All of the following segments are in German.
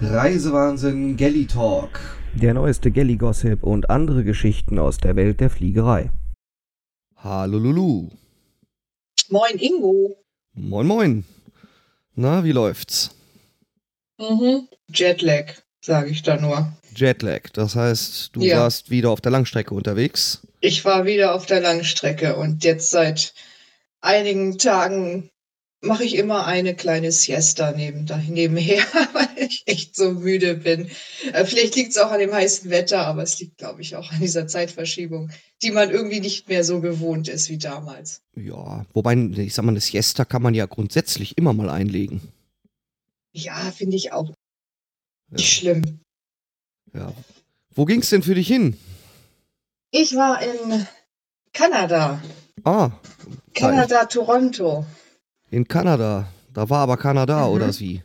Reisewahnsinn Galley Talk. Der neueste Galley-Gossip und andere Geschichten aus der Welt der Fliegerei. Hallo Lulu. Moin Ingo. Moin moin. Na, wie läuft's? Mhm. Jetlag, sage ich da nur. Jetlag, das heißt, du Ja. warst wieder auf der Langstrecke unterwegs. Ich war wieder auf der Langstrecke und jetzt seit einigen Tagen mache ich immer eine kleine Siesta neben, da, nebenher, weil ich echt so müde bin. Äh, Vielleicht liegt es auch an dem heißen Wetter, aber es liegt, glaube ich, auch an dieser Zeitverschiebung, die man irgendwie nicht mehr so gewohnt ist wie damals. Ja, wobei, ich sag mal, eine Siesta kann man ja grundsätzlich immer mal einlegen. Ja, finde ich auch Ja. nicht schlimm. ja. Wo ging's denn für dich hin? Ich war in Kanada. Ah, Kanada, Toronto. In Kanada. Da war aber Kanada, Mhm. oder wie?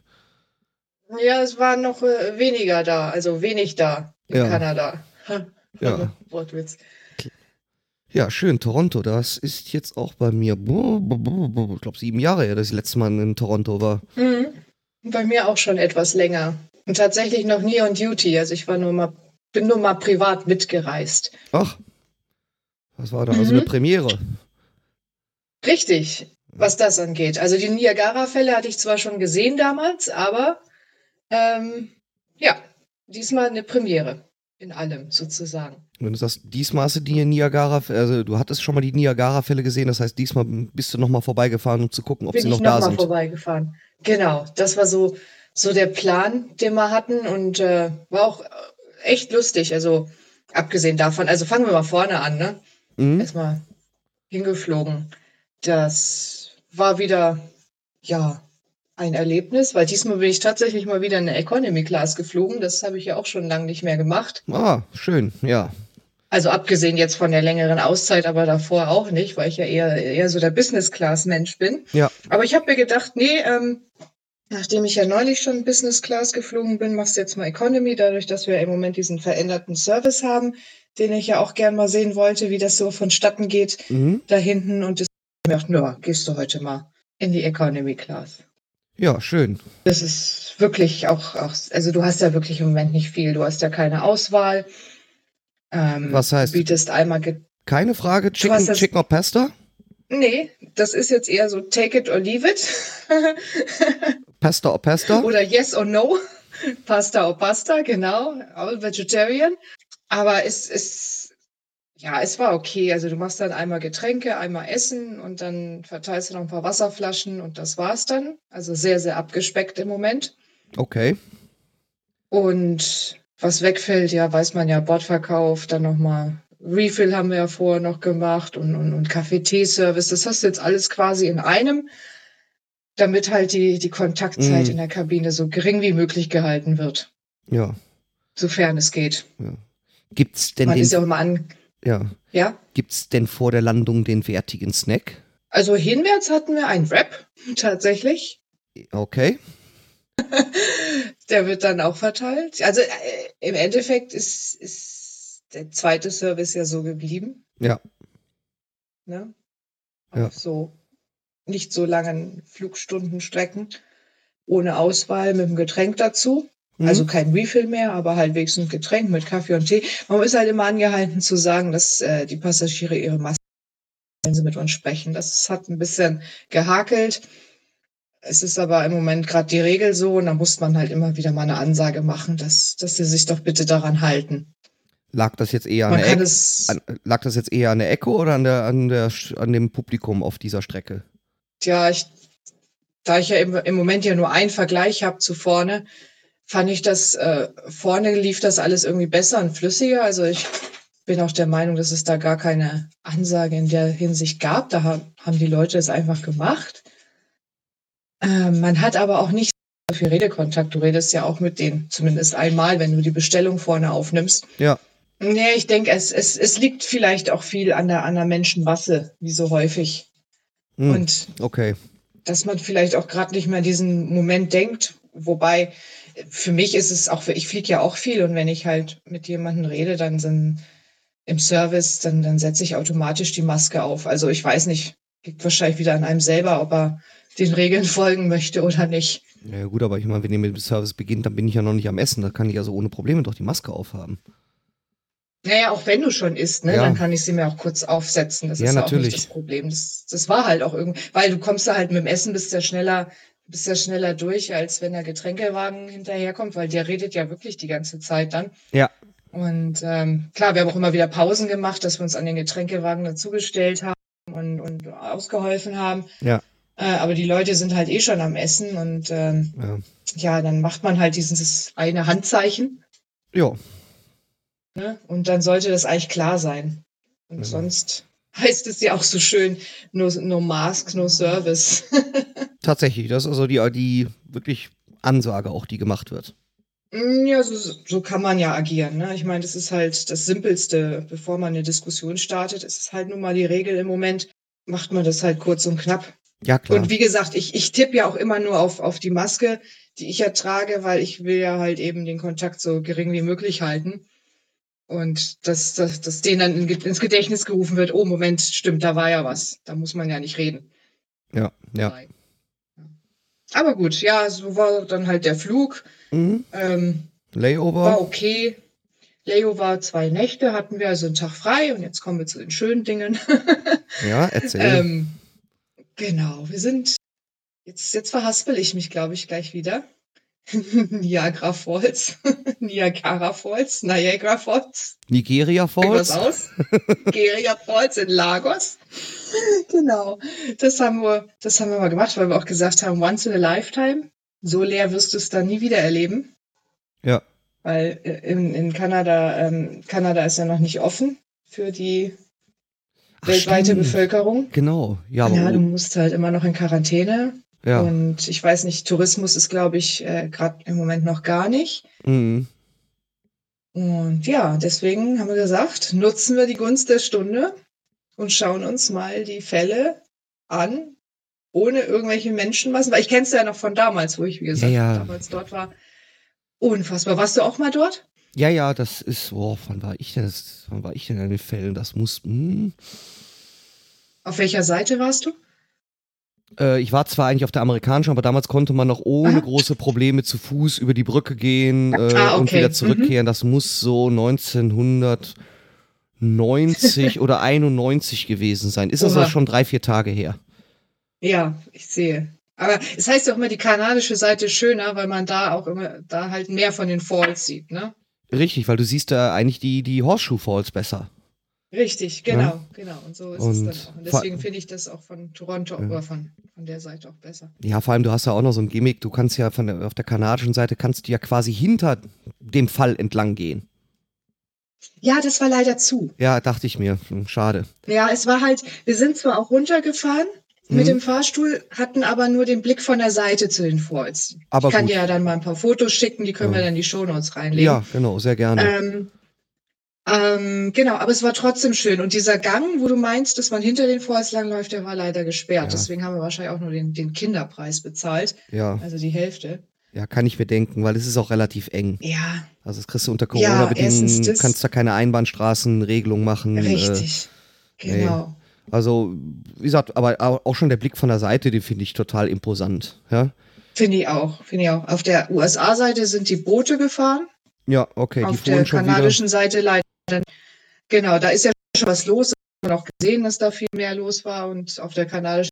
Ja, es war noch äh, weniger da, also wenig da in Ja. Kanada. Ja. Wortwitz. Ja, schön, Toronto. Das ist jetzt auch bei mir, ich glaube, sieben Jahre her, dass ich das letzte Mal in Toronto war. Mhm. Bei mir auch schon etwas länger. Und tatsächlich noch nie on duty. Also ich war nur mal, bin nur mal privat mitgereist. Ach, was war da? Also Mhm. eine Premiere. Richtig, was das angeht. Also die Niagara-Fälle hatte ich zwar schon gesehen damals, aber ähm, ja, diesmal eine Premiere in allem sozusagen. Wenn du sagst, diesmal hast du die Niagara, also du hattest schon mal die Niagara-Fälle gesehen, das heißt, diesmal bist du nochmal vorbeigefahren, um zu gucken, ob bin sie ich noch da nochmal sind. vorbeigefahren. Genau, das war so, so der Plan, den wir hatten und äh, war auch echt lustig. Also abgesehen davon, also fangen wir mal vorne an, ne? Mhm. Erstmal hingeflogen. Das war wieder, ja, ein Erlebnis, weil diesmal bin ich tatsächlich mal wieder in der Economy Class geflogen. Das habe ich ja auch schon lange nicht mehr gemacht. Ah, schön, ja. Also abgesehen jetzt von der längeren Auszeit, aber davor auch nicht, weil ich ja eher, eher so der Business-Class-Mensch bin. Ja. Aber ich habe mir gedacht, nee, ähm, nachdem ich ja neulich schon Business-Class geflogen bin, machst du jetzt mal Economy, dadurch, dass wir im Moment diesen veränderten Service haben, den ich ja auch gern mal sehen wollte, wie das so vonstatten geht Mhm. da hinten. Und das mir gedacht, ja, gehst du heute mal in die Economy-Class. Ja, schön. Das ist wirklich auch, auch, also du hast ja wirklich im Moment nicht viel. Du hast ja keine Auswahl. Ähm, Was heißt? Du bietest einmal Keine Frage, Chicken, das- Chicken or Pasta? Nee, das ist jetzt eher so take it or leave it. Pasta or Pasta? Oder yes or no. Pasta or Pasta, genau. All vegetarian. Aber es ist, ja, es war okay. Also du machst dann einmal Getränke, einmal Essen und dann verteilst du noch ein paar Wasserflaschen und das war's dann. Also sehr, sehr abgespeckt im Moment. Okay. Und was wegfällt, ja, weiß man ja, Bordverkauf, dann nochmal Refill haben wir ja vorher noch gemacht und, und, und Kaffee-Tee-Service. Das hast du jetzt alles quasi in einem, damit halt die, die Kontaktzeit Mm. in der Kabine so gering wie möglich gehalten wird, Ja. sofern es geht. Gibt's denn Man ist ja den, auch immer an, ja. ja. Gibt's denn vor der Landung den wertigen Snack? Also hinwärts hatten wir einen Wrap, tatsächlich. Okay. Der wird dann auch verteilt. Also äh, im Endeffekt ist, ist der zweite Service ja so geblieben. Ja. Ne? Ja. Auf so nicht so langen Flugstundenstrecken. Ohne Auswahl mit dem Getränk dazu. Mhm. Also kein Refill mehr, aber halt wenigstens ein Getränk mit Kaffee und Tee. Man ist halt immer angehalten zu sagen, dass äh, die Passagiere ihre Maske, wenn sie mit uns sprechen. Das hat ein bisschen gehakelt. Es ist aber im Moment gerade die Regel so und da muss man halt immer wieder mal eine Ansage machen, dass, dass sie sich doch bitte daran halten. Lag das jetzt eher an der An, lag das jetzt eher an der Ecke oder an der, an der, an dem Publikum auf dieser Strecke? ja, ich, da ich ja im, im Moment ja nur einen Vergleich habe zu vorne, fand ich das, äh, vorne lief das alles irgendwie besser und flüssiger. Also ich bin auch der Meinung, dass es da gar keine Ansage in der Hinsicht gab. Da ha- haben die Leute es einfach gemacht. Ähm, man hat aber auch nicht so viel Redekontakt. Du redest ja auch mit denen, zumindest einmal, wenn du die Bestellung vorne aufnimmst. Ja. Nee, ich denke, es, es, es liegt vielleicht auch viel an der, an der Menschenmasse, wie so häufig. Hm, Und okay. dass man vielleicht auch gerade nicht mehr diesen Moment denkt. Wobei äh, für mich ist es auch, ich fliege ja auch viel und wenn ich halt mit jemandem rede, dann sind im Service, dann, dann setze ich automatisch die Maske auf. Also ich weiß nicht, liegt wahrscheinlich wieder an einem selber, ob er den Regeln folgen möchte oder nicht. Ja gut, aber ich meine, wenn ihr mit dem Service beginnt, dann bin ich ja noch nicht am Essen. Da kann ich also ohne Probleme doch die Maske aufhaben. Naja, auch wenn du schon isst, ne, Ja. dann kann ich sie mir auch kurz aufsetzen. Das Ja, ist ja auch natürlich. nicht das Problem. Das, das war halt auch irgendwie, weil du kommst da halt mit dem Essen, bist ja schneller, bist ja schneller durch, als wenn der Getränkewagen hinterherkommt, weil der redet ja wirklich die ganze Zeit dann. Ja. Und ähm, klar, wir haben auch immer wieder Pausen gemacht, dass wir uns an den Getränkewagen dazugestellt haben und, und ausgeholfen haben. Ja. Äh, aber die Leute sind halt eh schon am Essen und ähm, Ja. ja, dann macht man halt dieses eine Handzeichen. Ja, Ne? Und dann sollte das eigentlich klar sein. Und Genau. sonst heißt es ja auch so schön, no, no mask, no service. tatsächlich. Das ist also die, die wirklich Ansage auch, die gemacht wird. Mm, ja, so, so kann man ja agieren. Ne? Ich meine, das ist halt das Simpelste, bevor man eine Diskussion startet. Es ist halt nun mal die Regel im Moment, macht man das halt kurz und knapp. Ja, klar. Und wie gesagt, ich, ich tippe ja auch immer nur auf, auf die Maske, die ich ja trage, weil ich will ja halt eben den Kontakt so gering wie möglich halten. Und dass, dass, dass denen dann in, ins Gedächtnis gerufen wird, oh Moment, stimmt, da war ja was. Da muss man ja nicht reden. ja, ja. Aber gut, ja, so war dann halt der Flug. Mhm. Ähm, war Layover. okay. Leo war zwei Nächte, hatten wir also einen Tag frei und jetzt kommen wir zu den schönen Dingen. Ja, erzähl. Ähm, genau, wir sind. Jetzt, jetzt verhaspel ich mich, glaube ich, gleich wieder. Niagara Falls. Niagara Falls. Niagara Falls. Nigeria Falls. aus? Niagara Falls in Lagos. Genau. Das haben wir, das haben wir mal gemacht, weil wir auch gesagt haben, once in a lifetime. So leer wirst du es dann nie wieder erleben. Ja. Weil äh, in, in Kanada, ähm, Kanada ist ja noch nicht offen für die Ach, weltweite stimmt. Bevölkerung. Genau. Ja, Ja, du musst halt immer noch in Quarantäne. Ja. Und ich weiß nicht, Tourismus ist, glaube ich, äh, gerade im Moment noch gar nicht. Mhm. Und ja, deswegen haben wir gesagt, nutzen wir die Gunst der Stunde und schauen uns mal die Fälle an, ohne irgendwelche Menschenmassen. Weil ich kenne es ja noch von damals, wo ich, wie gesagt, Ja, ja. damals dort war. Unfassbar. Warst du auch mal dort? Ja, ja, das ist, oh, wann war ich denn? Das, wann war ich denn in den Fällen? Das muss, hm. Auf welcher Seite warst du? Äh, ich war zwar eigentlich auf der amerikanischen, aber damals konnte man noch ohne Aha. große Probleme zu Fuß über die Brücke gehen äh, Ah, und okay. wieder zurückkehren. Das muss so 1990 oder 91 gewesen sein. Ist also Oha. schon drei, vier Tage her. Ja, ich sehe. Aber es heißt ja auch immer, die kanadische Seite ist schöner, weil man da auch immer, da halt mehr von den Falls sieht, ne? Richtig, weil du siehst da eigentlich die, die Horseshoe Falls besser. Richtig, genau, genau. Und so ist Und es dann auch. Und deswegen finde ich das auch von Toronto Ja. oder von, von der Seite auch besser. Ja, vor allem, du hast ja auch noch so ein Gimmick, du kannst ja von der, auf der kanadischen Seite kannst du ja quasi hinter dem Fall entlang gehen. Ja, das war leider zu. Ja, dachte ich mir. Hm, Schade. Ja, es war halt, wir sind zwar auch runtergefahren mit Mhm. dem Fahrstuhl, hatten aber nur den Blick von der Seite zu den Falls. Aber ich kann gut. dir ja dann mal ein paar Fotos schicken, die können Ja. wir dann in die Shownotes reinlegen. Ja, genau, sehr gerne. Ähm, ähm, genau, aber es war trotzdem schön. Und dieser Gang, wo du meinst, dass man hinter den Falls langläuft, der war leider gesperrt. Ja. Deswegen haben wir wahrscheinlich auch nur den, den Kinderpreis bezahlt, ja, also die Hälfte. ja, kann ich mir denken, weil es ist auch relativ eng. Ja, Also das kriegst du unter Ja, Corona-Bedingungen, das. kannst da keine Einbahnstraßenregelung machen. Äh, richtig. Genau. also, wie gesagt, aber auch schon der Blick von der Seite, den finde ich total imposant. Ja, Finde ich auch, finde ich auch. Auf der USA-Seite sind die Boote gefahren, ja okay, auf die der schon wieder. kanadischen Seite leider. Genau, da ist ja schon was los. Ich habe auch gesehen, dass da viel mehr los war und auf der kanadischen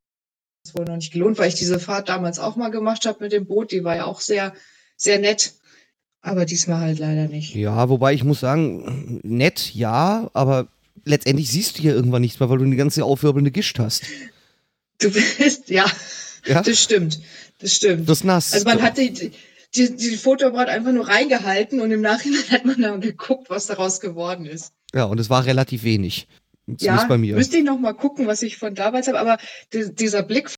es wohl noch nicht gelohnt, weil ich diese Fahrt damals auch mal gemacht habe mit dem Boot. Die war ja auch sehr, sehr nett. Aber diesmal halt leider nicht. Ja, wobei ich muss sagen, nett, ja, aber letztendlich siehst du hier irgendwann nichts mehr, weil du eine ganze aufwirbelnde Gischt hast. Du bist, ja, Ja, das stimmt. Das stimmt. das ist nass. Also man hat die, die, die Fotoapparat einfach nur reingehalten und im Nachhinein hat man dann geguckt, was daraus geworden ist. ja, und es war relativ wenig. Zumindest ja, bei mir. müsste ich noch mal gucken, was ich von damals habe. Aber di- dieser Blick,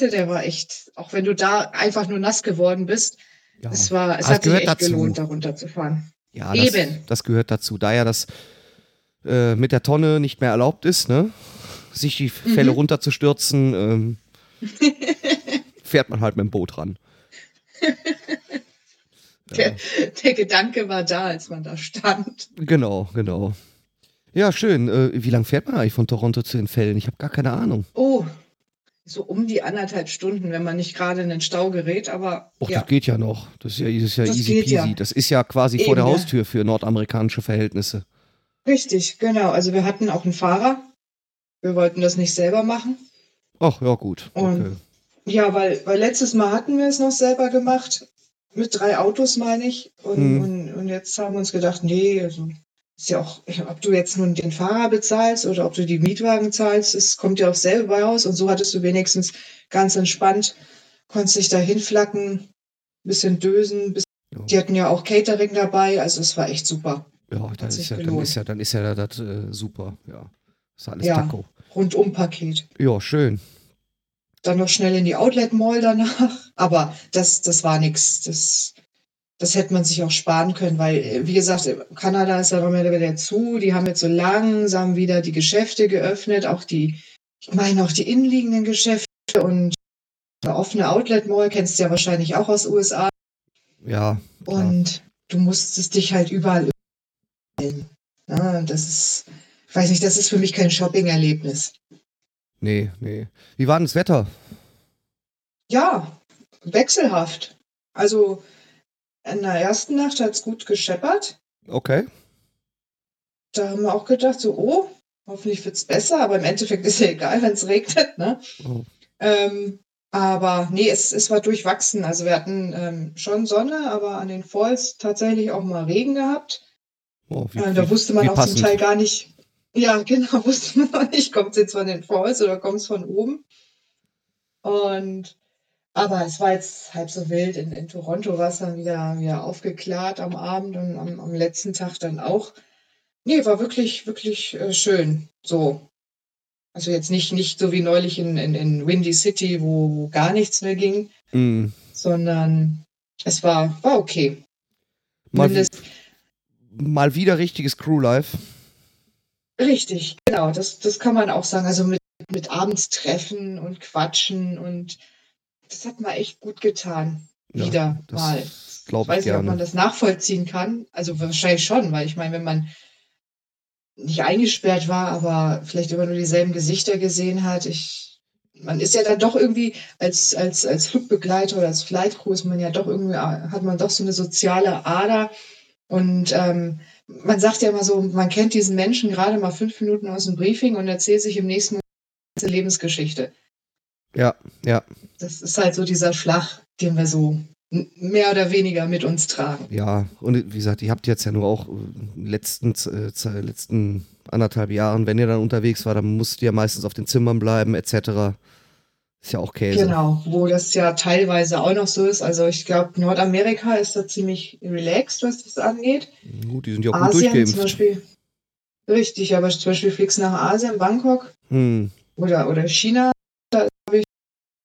der war echt, auch wenn du da einfach nur nass geworden bist, Ja. es war, es hat sich echt dazu. gelohnt, da runterzufahren. Ja, das, Eben. das gehört dazu. Da ja das äh, mit der Tonne nicht mehr erlaubt ist, ne? sich die Fälle Mhm. runterzustürzen, ähm, fährt man halt mit dem Boot ran. Der, der Gedanke war da, als man da stand. Genau, genau. Ja, schön. Äh, wie lange fährt man eigentlich von Toronto zu den Fällen? Ich habe gar keine Ahnung. Oh, so um die anderthalb Stunden, wenn man nicht gerade in den Stau gerät, aber Och, ja, das geht ja noch. Das ist ja, das ist ja Das easy peasy. ja. Das ist ja quasi vor Eben, der ja. Haustür für nordamerikanische Verhältnisse. richtig, genau. Also wir hatten auch einen Fahrer. Wir wollten das nicht selber machen. Ach, ja, gut. Und- Okay. Ja, weil, weil letztes Mal hatten wir es noch selber gemacht. Mit drei Autos, meine ich. Und, Hm. und, und jetzt haben wir uns gedacht, nee, also ist ja auch, ob du jetzt nun den Fahrer bezahlst oder ob du die Mietwagen zahlst, es kommt ja auch selber raus. Und so hattest du wenigstens ganz entspannt, konntest dich da hinflacken, bisschen dösen. Bis, Ja. die hatten ja auch Catering dabei, also es war echt super. Ja, dann ist ja, dann ist ja, dann ist ja das äh, super. Ja. Ist alles Ja. Rundum-Paket. Ja, schön. Dann noch schnell in die Outlet Mall danach. Aber das, das war nix. Das, das hätte man sich auch sparen können, weil, äh, wie gesagt, Kanada ist ja noch mehr wieder zu. Die haben jetzt so langsam wieder die Geschäfte geöffnet, auch die, ich meine auch die innenliegenden Geschäfte und eine offene Outlet Mall kennst du ja wahrscheinlich auch aus USA. Ja. Und du musstest dich halt überall. Ja, und das ist, ich weiß nicht, das ist für mich kein Shopping-Erlebnis. Nee, nee. Wie war denn das Wetter? Ja, wechselhaft. Also in der ersten Nacht hat es gut gescheppert. Okay. Da haben wir auch gedacht, so, oh, hoffentlich wird es besser, aber im Endeffekt ist ja egal, wenn es regnet. Ne? Oh. Ähm, aber nee, es, es war durchwachsen. Also wir hatten ähm, schon Sonne, aber an den Falls tatsächlich auch mal Regen gehabt. Oh, wie, Äh, da wusste man auch passend. zum Teil gar nicht, ja, genau, wusste man nicht, kommt es jetzt von den Falls oder kommt es von oben. Und aber es war jetzt halb so wild. In, in Toronto war es dann wieder, wieder aufgeklärt am Abend und am, am letzten Tag dann auch. Nee, war wirklich, wirklich äh, schön. So. Also jetzt nicht, nicht so wie neulich in, in, in Windy City, wo, wo gar nichts mehr ging, Mm, sondern es war, war okay. mal, Mindest- mal wieder richtiges Crewlife. Richtig, genau, das, das kann man auch sagen. Also mit, mit abends treffen und quatschen und das hat mir echt gut getan. Ja, Wieder mal. Ich weiß nicht, ob man das nachvollziehen kann. Also wahrscheinlich schon, weil ich meine, wenn man nicht eingesperrt war, aber vielleicht immer nur dieselben Gesichter gesehen hat, ich, man ist ja dann doch irgendwie als, als, als Flugbegleiter oder als Flight Crew ist man ja doch irgendwie, hat man doch so eine soziale Ader und ähm, man sagt ja immer so, man kennt diesen Menschen gerade mal fünf Minuten aus dem Briefing und erzählt sich im nächsten Moment eine Lebensgeschichte. Ja, ja, Das ist halt so dieser Schlag, den wir so mehr oder weniger mit uns tragen. ja. Und wie gesagt, ihr habt jetzt ja nur auch äh, letzten, äh, letzten anderthalb Jahren, wenn ihr dann unterwegs war, dann musst ihr ja meistens auf den Zimmern bleiben, etc. Ist ja auch Käse. Genau, wo das ja teilweise auch noch so ist. Also ich glaube, Nordamerika ist da ziemlich relaxed, was das angeht. Gut, die sind ja auch gut Asien zum durchgeimpft. Beispiel. Richtig, aber zum Beispiel fliegst du nach Asien, Bangkok Hm. oder, oder China, da habe ich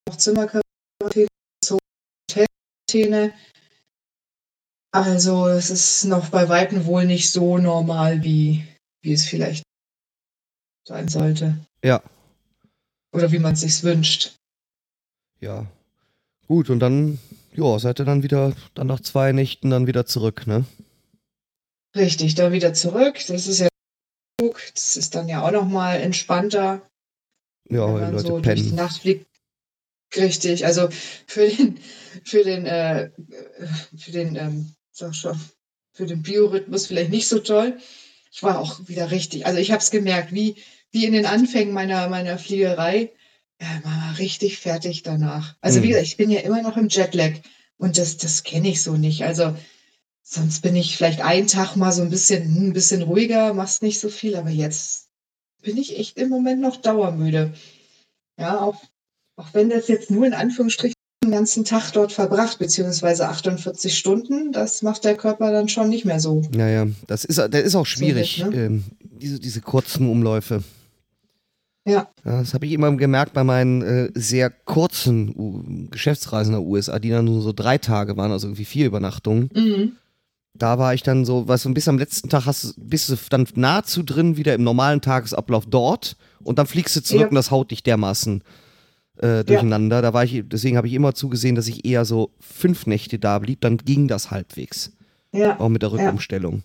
noch Zimmerquarantäne, Hotelquarantäne. Also es ist noch bei Weitem wohl nicht so normal, wie, wie es vielleicht sein sollte. Ja, Oder wie man es sich wünscht. Ja. Gut, und dann, ja, seid ihr dann wieder, dann nach zwei Nächten dann wieder zurück, ne? Richtig, dann wieder zurück. Das ist ja das ist dann ja auch noch mal entspannter, Ja, wenn man Leute so durch die pennen. Nacht fliegt. Richtig, also für den für den äh, für den ähm, sag schon, für den Biorhythmus vielleicht nicht so toll. Ich war auch wieder richtig, also ich habe es gemerkt, wie wie in den Anfängen meiner meiner Fliegerei, äh, man war richtig fertig danach. Also wie Mhm. gesagt, ich bin ja immer noch im Jetlag und das das kenne ich so nicht. Also Sonst bin ich vielleicht einen Tag mal so ein bisschen, hm, ein bisschen ruhiger, machst nicht so viel, aber jetzt bin ich echt im Moment noch dauermüde. Ja, auch, auch wenn das jetzt nur in Anführungsstrichen den ganzen Tag dort verbracht, beziehungsweise 48 Stunden, das macht der Körper dann schon nicht mehr so. Naja, das ist, das ist auch schwierig, nett, ne? ähm, diese, diese kurzen Umläufe. Ja. Ja, das habe ich immer gemerkt bei meinen äh, sehr kurzen U Geschäftsreisen nach USA, die dann nur so drei Tage waren, also irgendwie vier Übernachtungen. Mhm. Da war ich dann so, was so bis am letzten Tag hast, du- bist du dann nahezu drin wieder im normalen Tagesablauf dort und dann fliegst du zurück Ja. und das haut dich dermaßen äh, durcheinander. Da war ich, deswegen habe ich immer zugesehen, dass ich eher so fünf Nächte da blieb, dann ging das halbwegs. Ja. Auch mit der Ja. Rückumstellung.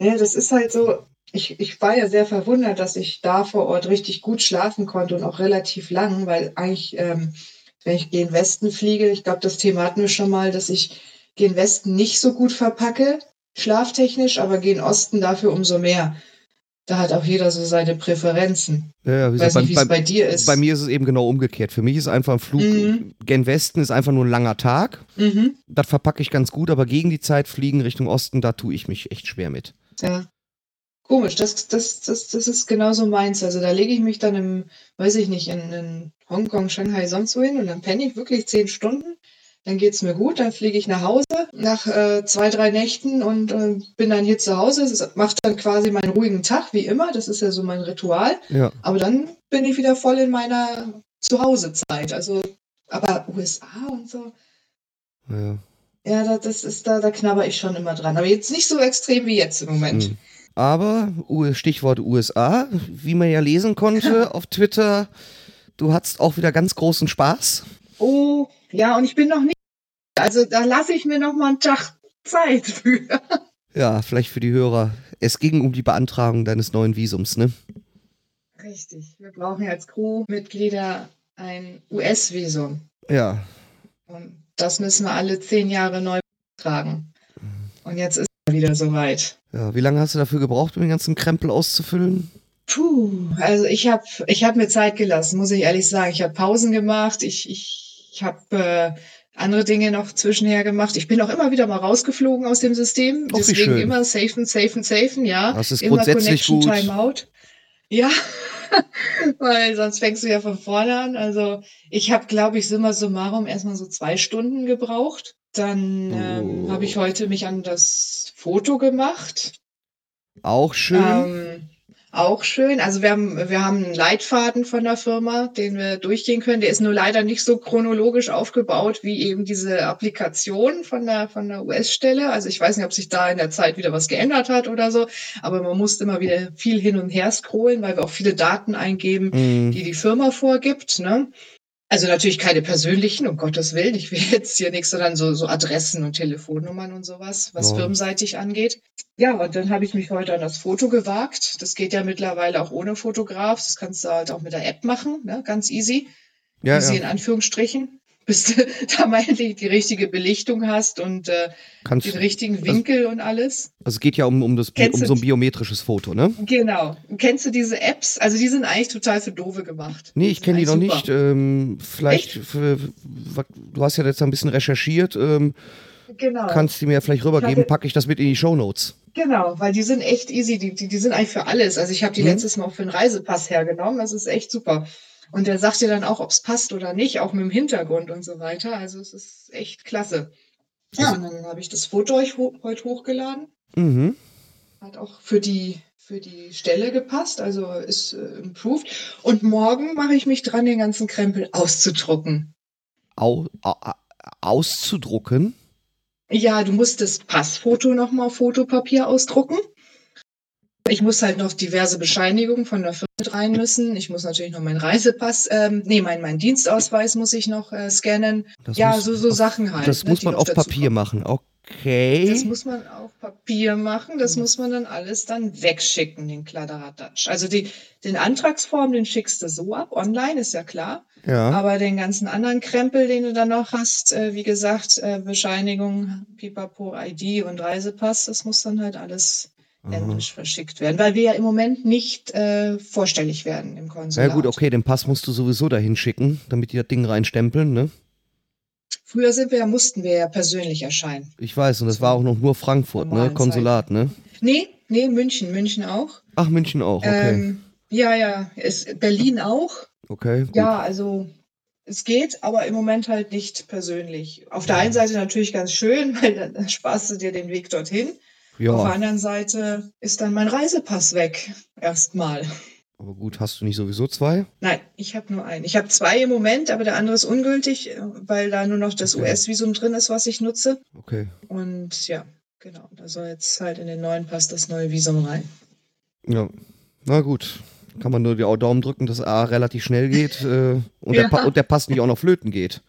Ja, das ist halt so, ich, ich war ja sehr verwundert, dass ich da vor Ort richtig gut schlafen konnte und auch relativ lang, weil eigentlich, ähm, wenn ich gen Westen fliege, ich glaube, das Thema hatten wir schon mal, dass ich gen Westen nicht so gut verpacke, schlaftechnisch, aber gen Osten dafür umso mehr. Da hat auch jeder so seine Präferenzen. Ja, wie Weiß gesagt, nicht, wie es bei dir ist. Bei mir ist es eben genau umgekehrt. Für mich ist einfach ein Flug Mhm. gen Westen ist einfach nur ein langer Tag. Mhm. Das verpacke ich ganz gut, aber gegen die Zeit fliegen Richtung Osten, da tue ich mich echt schwer mit. Ja. Komisch, das, das, das, das ist genauso meins. Also da lege ich mich dann im, weiß ich nicht, in, in Hongkong, Shanghai, sonst wo hin und dann penne ich wirklich zehn Stunden. Dann geht's mir gut, dann fliege ich nach Hause nach äh, zwei, drei Nächten und äh, bin dann hier zu Hause. Es macht dann quasi meinen ruhigen Tag, wie immer. Das ist ja so mein Ritual. Ja. Aber dann bin ich wieder voll in meiner Zuhausezeit. Also, aber USA und so, ja. ja, da, das ist da, da knabber ich schon immer dran. Aber jetzt nicht so extrem wie jetzt im Moment. Hm. Aber Stichwort USA, wie man ja lesen konnte auf Twitter, du hattest auch wieder ganz großen Spaß. Oh, ja, und ich bin noch nicht. Also da lasse ich mir noch mal einen Tag Zeit für. Ja, vielleicht für die Hörer. Es ging um die Beantragung deines neuen Visums, ne? Richtig. Wir brauchen ja als Crewmitglieder ein US-Visum. Ja. Und das müssen wir alle zehn Jahre neu beantragen. Und jetzt ist wieder soweit. Ja, wie lange hast du dafür gebraucht, um den ganzen Krempel auszufüllen? Puh, also ich habe ich hab mir Zeit gelassen, muss ich ehrlich sagen. Ich habe Pausen gemacht, ich, ich, ich habe äh, andere Dinge noch zwischenher gemacht. Ich bin auch immer wieder mal rausgeflogen aus dem System. Wie Deswegen immer safen, safen, safen, ja. Das ist immer grundsätzlich Connection gut. Timeout. Ja, weil sonst fängst du ja von vorne an. Also ich habe, glaube ich, summa summarum erstmal so zwei Stunden gebraucht. Dann ähm, Oh. habe ich heute mich an das Foto gemacht. Auch schön. Ähm, auch schön. Also wir haben, wir haben einen Leitfaden von der Firma, den wir durchgehen können. Der ist nur leider nicht so chronologisch aufgebaut wie eben diese Applikation von der, von der US-Stelle. Also ich weiß nicht, ob sich da in der Zeit wieder was geändert hat oder so. Aber man muss immer wieder viel hin und her scrollen, weil wir auch viele Daten eingeben, Hm. die die Firma vorgibt. Ne? Also natürlich keine persönlichen, um Gottes Willen. Ich will jetzt hier nichts, sondern so, so Adressen und Telefonnummern und sowas, was Ja. firmenseitig angeht. Ja, und dann habe ich mich heute an das Foto gewagt. Das geht ja mittlerweile auch ohne Fotograf. Das kannst du halt auch mit der App machen, ne? ganz easy. ja, easy in ja. Anführungsstrichen. Bis du da mal endlich die richtige Belichtung hast und äh, Kannst, den richtigen Winkel und alles. also es geht ja um, um, das, Kennst um so ein die- biometrisches Foto, ne? Genau. Kennst du diese Apps? Also die sind eigentlich total für Doofe gemacht. Nee, ich kenne die noch eigentlich nicht. super. Ähm, vielleicht, für, du hast ja jetzt ein bisschen recherchiert. Ähm, Genau. kannst du mir vielleicht rübergeben, packe ich das mit in die Shownotes. Genau, weil die sind echt easy, die, die, die sind eigentlich für alles. Also ich habe die Mhm. letztes Mal auch für einen Reisepass hergenommen, das ist echt super. Und der sagt dir dann auch, ob es passt oder nicht, auch mit dem Hintergrund und so weiter. Also es ist echt klasse. Ja, und dann habe ich das Foto heute hochgeladen. Mhm. Hat auch für die, für die Stelle gepasst, also ist äh, improved. Und morgen mache ich mich dran, den ganzen Krempel auszudrucken. Au, au, au, auszudrucken. Ja, du musst das Passfoto nochmal auf Fotopapier ausdrucken. Ich muss halt noch diverse Bescheinigungen von der Firma mit rein müssen. Ich muss natürlich noch meinen Reisepass, ähm, nee, mein, mein Dienstausweis muss ich noch äh, scannen. Das ja, so, so auf, Sachen halt. Das ne, muss man auf Papier machen. Okay. Das muss man auf Papier machen. Das muss man dann alles dann wegschicken, den Kladderadatsch. Also die, den Antragsform, den schickst du so ab. Online ist ja klar. ja. Aber den ganzen anderen Krempel, den du dann noch hast, äh, wie gesagt, äh, Bescheinigung, Pipapo, ID und Reisepass, das muss dann halt alles Händisch verschickt werden, weil wir ja im Moment nicht äh, vorstellig werden im Ja Konsulat. gut, okay, den Pass musst du sowieso dahin schicken, damit die das Ding reinstempeln, ne? Früher sind wir ja, mussten wir ja persönlich erscheinen. Ich weiß, und das war auch noch nur Frankfurt, ne? Konsulat, ne? Nee, nee, München, München auch. Ach, München auch, okay. Ähm, ja, ja, ist Berlin auch. okay, gut. Ja, also es geht, aber im Moment halt nicht persönlich. Auf der einen Seite natürlich ganz schön, weil dann, dann sparst du dir den Weg dorthin. Auf der ja, anderen Seite ist dann mein Reisepass weg. Erstmal. aber gut, hast du nicht sowieso zwei? Nein, ich habe nur einen. Ich habe zwei im Moment, aber der andere ist ungültig, äh, weil da nur noch das Okay. US-Visum drin ist, was ich nutze. Okay. Und ja, genau. Da soll jetzt halt in den neuen Pass das neue Visum rein. Ja, na gut. Kann man nur die Daumen drücken, dass A relativ schnell geht äh, und, der Ja. Pa- und der Pass nicht auch noch flöten geht.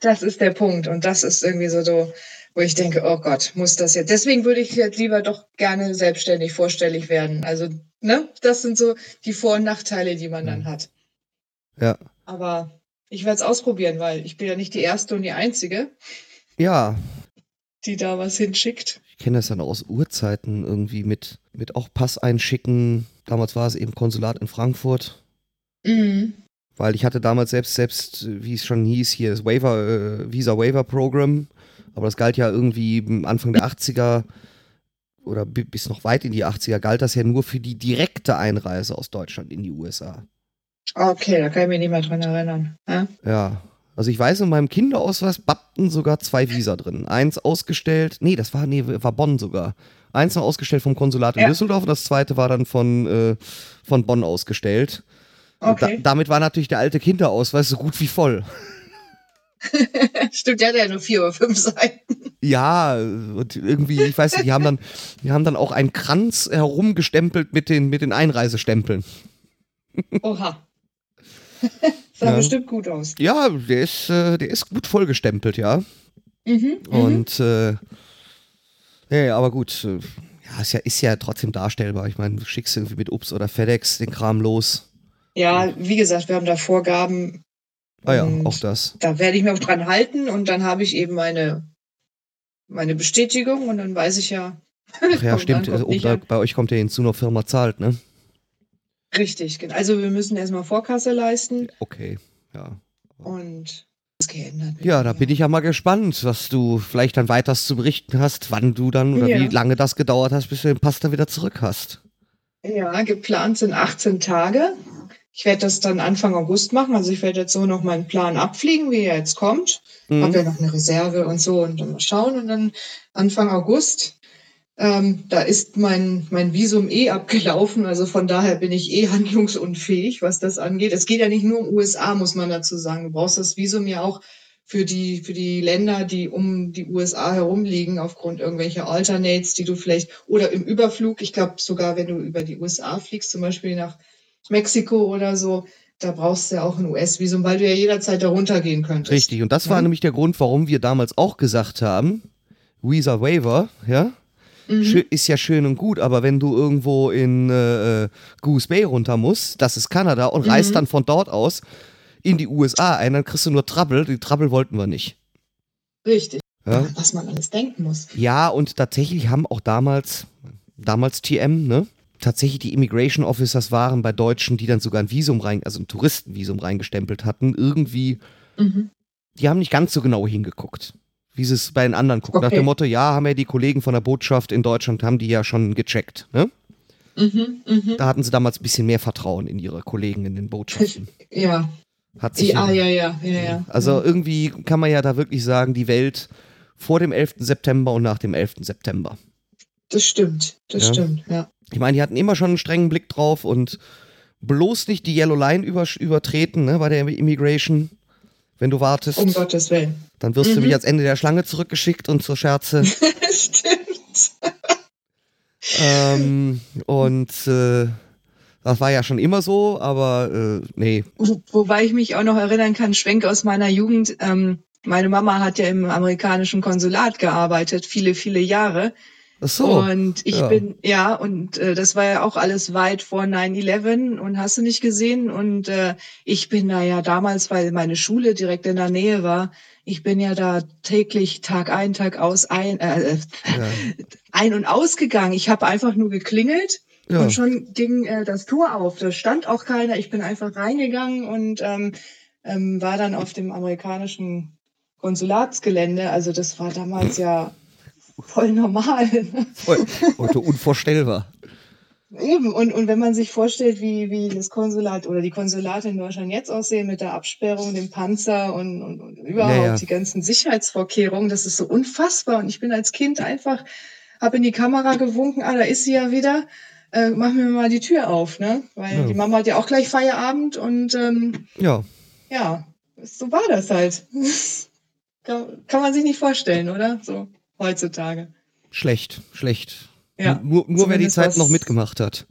Das ist der Punkt. Und das ist irgendwie so, so wo ich denke, oh Gott, muss das jetzt. Deswegen würde ich jetzt lieber doch gerne selbstständig vorstellig werden. Also, ne, das sind so die Vor- und Nachteile, die man dann Mhm. hat. Ja. Aber ich werde es ausprobieren, weil ich bin ja nicht die erste und die einzige, Ja, die da was hinschickt. ich kenne das dann aus Urzeiten irgendwie mit, mit auch Pass einschicken. Damals war es eben Konsulat in Frankfurt. Mhm. Weil ich hatte damals selbst, selbst, wie es schon hieß, hier das Waiver, äh, Visa Waiver Program. Aber das galt ja irgendwie Anfang der 80er oder bi- bis noch weit in die 80er, galt das ja nur für die direkte Einreise aus Deutschland in die USA. Okay, da kann ich mich nicht mehr dran erinnern. Ja? Ja. Also ich weiß, in meinem Kinderausweis bappten sogar zwei Visa drin. Eins ausgestellt, nee, das war, nee, war Bonn sogar. Eins noch ausgestellt vom Konsulat in Ja. Düsseldorf und das zweite war dann von, äh, von Bonn ausgestellt. Okay. Da, damit war natürlich der alte Kinderausweis so gut wie voll. Stimmt, der hat ja nur vier oder fünf Seiten. Ja, und irgendwie, ich weiß nicht, die haben dann, die haben dann auch einen Kranz herumgestempelt mit den, mit den Einreisestempeln. Oha. Sah Ja. bestimmt gut aus. Ja, der ist, äh, der ist gut vollgestempelt, ja. Mhm. mhm. Und äh, ja, ja, aber gut, äh, ja, ist ja, ist ja trotzdem darstellbar. Ich meine, du schickst irgendwie mit Ups oder FedEx den Kram los. Ja, wie gesagt, wir haben da Vorgaben. Ah ja, Und auch das. Da werde ich mich auch dran halten und dann habe ich eben meine, meine Bestätigung und dann weiß ich ja. Ach ja, stimmt. an, kommt Also, oh, da, an. bei euch kommt ja hinzu, noch Firma zahlt, ne? Richtig, genau. Also wir müssen erstmal Vorkasse leisten Okay, ja. und das geändert. Ja, da bin ich ja mal gespannt, was du vielleicht dann weiters zu berichten hast, wann du dann oder Ja. wie lange das gedauert hast, bis du den Pasta wieder zurück hast. Ja, geplant sind 18 Tage. Ich werde das dann Anfang August machen. Also ich werde jetzt so noch meinen Plan abfliegen, wie er jetzt kommt. Mhm. Habe ja noch eine Reserve und so und dann mal schauen. Und dann Anfang August, ähm, da ist mein, mein Visum eh abgelaufen. Also von daher bin ich eh handlungsunfähig, was das angeht. Es geht ja nicht nur um USA, muss man dazu sagen. Du brauchst das Visum ja auch für die, für die Länder, die um die USA herum liegen, aufgrund irgendwelcher Alternates, die du vielleicht, oder im Überflug. Ich glaube sogar, wenn du über die USA fliegst, zum Beispiel nach Mexiko oder so, da brauchst du ja auch ein US-Visum, weil du ja jederzeit darunter gehen könntest. Richtig, und das war Ja. nämlich der Grund, warum wir damals auch gesagt haben, Visa Waiver, ja, Mhm. ist ja schön und gut, aber wenn du irgendwo in äh, äh, Goose Bay runter musst, das ist Kanada, und reist Mhm. dann von dort aus in die USA ein, dann kriegst du nur Trouble. Die Trouble wollten wir nicht. Richtig. Ja, Was man alles denken muss. ja und tatsächlich haben auch damals, damals TM, ne? Tatsächlich die Immigration Officers waren bei Deutschen, die dann sogar ein Visum rein, also ein Touristenvisum reingestempelt hatten, irgendwie Mhm. die haben nicht ganz so genau hingeguckt, wie sie es bei den anderen gucken. Nach Okay. dem Motto, ja, haben ja die Kollegen von der Botschaft in Deutschland, haben die ja schon gecheckt. Ne? Mhm. Mhm. Da hatten sie damals ein bisschen mehr Vertrauen in ihre Kollegen in den Botschaften. Ja. Hat sich Ja, ja, ja, ja, ja. Also irgendwie kann man ja da wirklich sagen, die Welt vor dem 11. September und nach dem 11. September. Das stimmt. Das Ja. stimmt, ja. Ich meine, die hatten immer schon einen strengen Blick drauf und bloß nicht die Yellow Line über, übertreten ne, bei der Immigration. Wenn du wartest, Um Gottes Willen. dann wirst du Mhm. nämlich als Ende der Schlange zurückgeschickt und zur Scherze. stimmt. ähm, und äh, das war ja schon immer so, aber äh, nee. Wo, wobei ich mich auch noch erinnern kann, Schwenk aus meiner Jugend. Ähm, meine Mama hat ja im amerikanischen Konsulat gearbeitet, viele, viele Jahre. Ach so. und ich ja. bin, ja, und äh, das war ja auch alles weit vor 9-11 und hast du nicht gesehen. Und äh, ich bin da ja damals, weil meine Schule direkt in der Nähe war, ich bin ja da täglich Tag ein, Tag aus ein, äh, ja. ein und ausgegangen. Ich habe einfach nur geklingelt Ja. und schon ging äh, das Tor auf. Da stand auch keiner. Ich bin einfach reingegangen und ähm, ähm, war dann auf dem amerikanischen Konsulatsgelände. Also das war damals ja voll normal. Voll- Heute unvorstellbar. Eben, und, und wenn man sich vorstellt, wie, wie das Konsulat oder die Konsulate in Deutschland jetzt aussehen mit der Absperrung, dem Panzer und, und, und überhaupt Ja, ja. die ganzen Sicherheitsvorkehrungen, das ist so unfassbar. Und ich bin als Kind einfach, habe in die Kamera gewunken, ah, da ist sie ja wieder, äh, mach mir mal die Tür auf, ne? Weil Ja. die Mama hat ja auch gleich Feierabend und ähm, Ja. ja, so war das halt. kann, kann man sich nicht vorstellen, oder? So heutzutage. Schlecht, schlecht. Ja, nur nur wer die Zeit noch mitgemacht hat.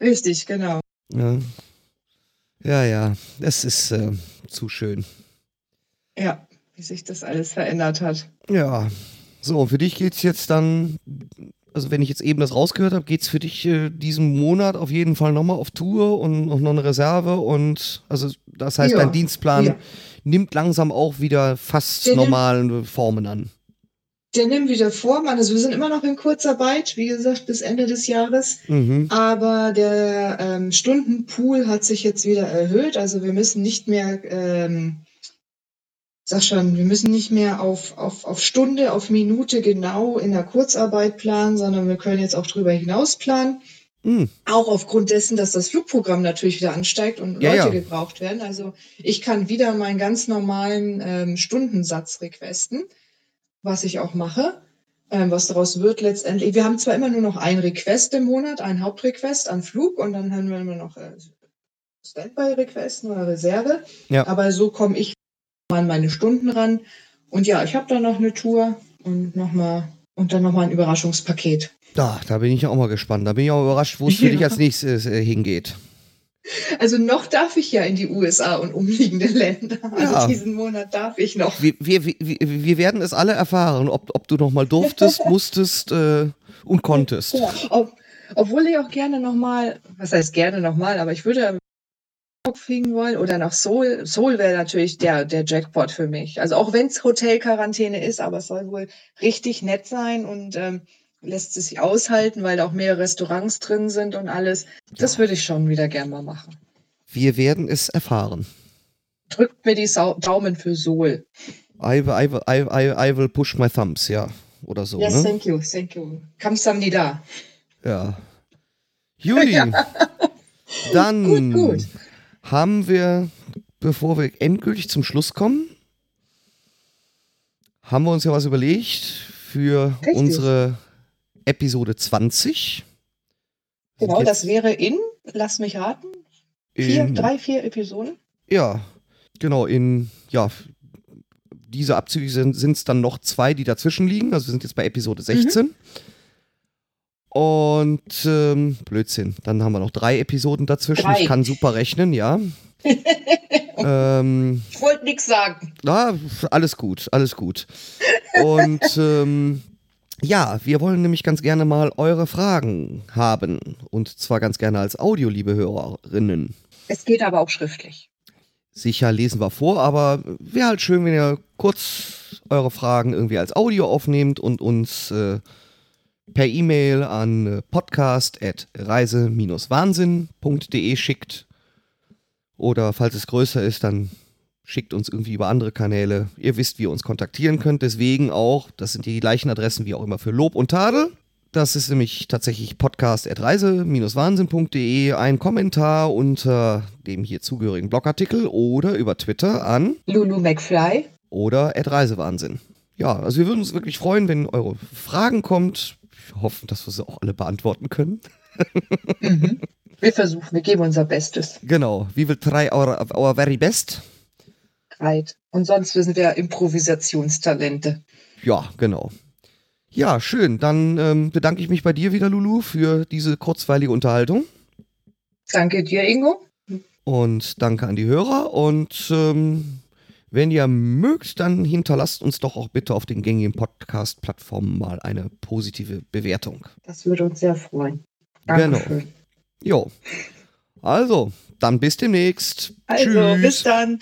richtig, genau. Ja, ja, ja. es ist äh, zu schön. Ja, wie sich das alles verändert hat. Ja, So, für dich geht's jetzt dann, also wenn ich jetzt eben das rausgehört habe, geht's für dich äh, diesen Monat auf jeden Fall nochmal auf Tour und, und noch eine Reserve und also das heißt, Ja, dein Dienstplan ja. nimmt langsam auch wieder fast normalen Formen an. Der nimmt wieder Form an. Also wir sind immer noch in Kurzarbeit, wie gesagt, bis Ende des Jahres. Mhm. Aber der ähm, Stundenpool hat sich jetzt wieder erhöht. Also wir müssen nicht mehr, ähm, sag schon, wir müssen nicht mehr auf, auf, auf Stunde, auf Minute genau in der Kurzarbeit planen, sondern wir können jetzt auch drüber hinaus planen. Mhm. Auch aufgrund dessen, dass das Flugprogramm natürlich wieder ansteigt und Ja, Leute ja. gebraucht werden. Also ich kann wieder meinen ganz normalen ähm, Stundensatz requesten, was ich auch mache. Ähm, was daraus wird letztendlich. Wir haben zwar immer nur noch ein Request im Monat, ein Hauptrequest an Flug und dann haben wir immer noch äh, Standby-Requesten oder Reserve. Ja. Aber so komme ich an meine Stunden ran. Und ja, ich habe dann noch eine Tour und noch mal und dann nochmal ein Überraschungspaket. Da, da bin ich auch mal gespannt. Da bin ich auch überrascht, wo es für Ja. dich als nächstes äh, hingeht. Also noch darf ich ja in die USA und umliegende Länder. Also Ja. diesen Monat darf ich noch. Wir, wir, wir, wir werden es alle erfahren, ob, ob du noch mal durftest, musstest äh, und konntest. Ja, ob, obwohl ich auch gerne nochmal, was heißt gerne nochmal, aber ich würde fliegen wollen oder nach Seoul. Seoul wäre natürlich der, der Jackpot für mich. Also auch wenn es Hotelquarantäne ist, aber es soll wohl richtig nett sein und ähm, lässt es sich aushalten, weil da auch mehrere Restaurants drin sind und alles. Das würde ich schon wieder gern mal machen. Wir werden es erfahren. Drückt mir die Sau Daumen für Seoul. I, will- I, I, I, I will push my thumbs, ja. Oder so, yes, ne? thank you, thank you. Kamsamnida. Ja. Juli, dann Gut, gut. haben wir, bevor wir endgültig zum Schluss kommen, haben wir uns ja was überlegt für Richtig. unsere Episode 20. Wir Genau, das wäre in, lass mich raten, vier, in- drei, vier Episoden. Ja, genau, in, ja, diese Abzüge sind es dann noch zwei, die dazwischen liegen. Also wir sind jetzt bei Episode 16. Und ähm, Blödsinn, dann haben wir noch drei Episoden dazwischen. Drei. Ich kann super rechnen, ja. ähm, Ich wollte nichts sagen. na, alles gut, alles gut. Und ähm, ja, wir wollen nämlich ganz gerne mal eure Fragen haben. Und zwar ganz gerne als Audio, liebe Hörerinnen. Es geht aber auch schriftlich. Sicher lesen wir vor, aber wäre halt schön, wenn ihr kurz eure Fragen irgendwie als Audio aufnehmt und uns äh, per E-Mail an äh, podcast.reise-wahnsinn.de schickt. Oder falls es größer ist, dann schickt uns irgendwie über andere Kanäle. Ihr wisst, wie ihr uns kontaktieren könnt. Deswegen auch, das sind die gleichen Adressen wie auch immer für Lob und Tadel. Das ist nämlich tatsächlich podcast.reise-wahnsinn.de, ein Kommentar unter dem hier zugehörigen Blogartikel oder über Twitter an Lulu McFly. oder @reisewahnsinn. Ja, also wir würden uns wirklich freuen, wenn eure Fragen kommt. Wir hoffen, dass wir sie auch alle beantworten können. Mhm. Wir versuchen, wir geben unser Bestes. Genau, we will try our, our very best. Right. Und sonst sind wir Improvisationstalente. Ja, genau. Ja, schön. Dann ähm, bedanke ich mich bei dir wieder, Lulu, für diese kurzweilige Unterhaltung. Danke dir, Ingo. Und danke an die Hörer. Und ähm, wenn ihr mögt, dann hinterlasst uns doch auch bitte auf den gängigen Podcast-Plattformen mal eine positive Bewertung. Das würde uns sehr freuen. Genau. Dankeschön. Jo. Also, dann bis demnächst. Also, Tschüss. bis dann.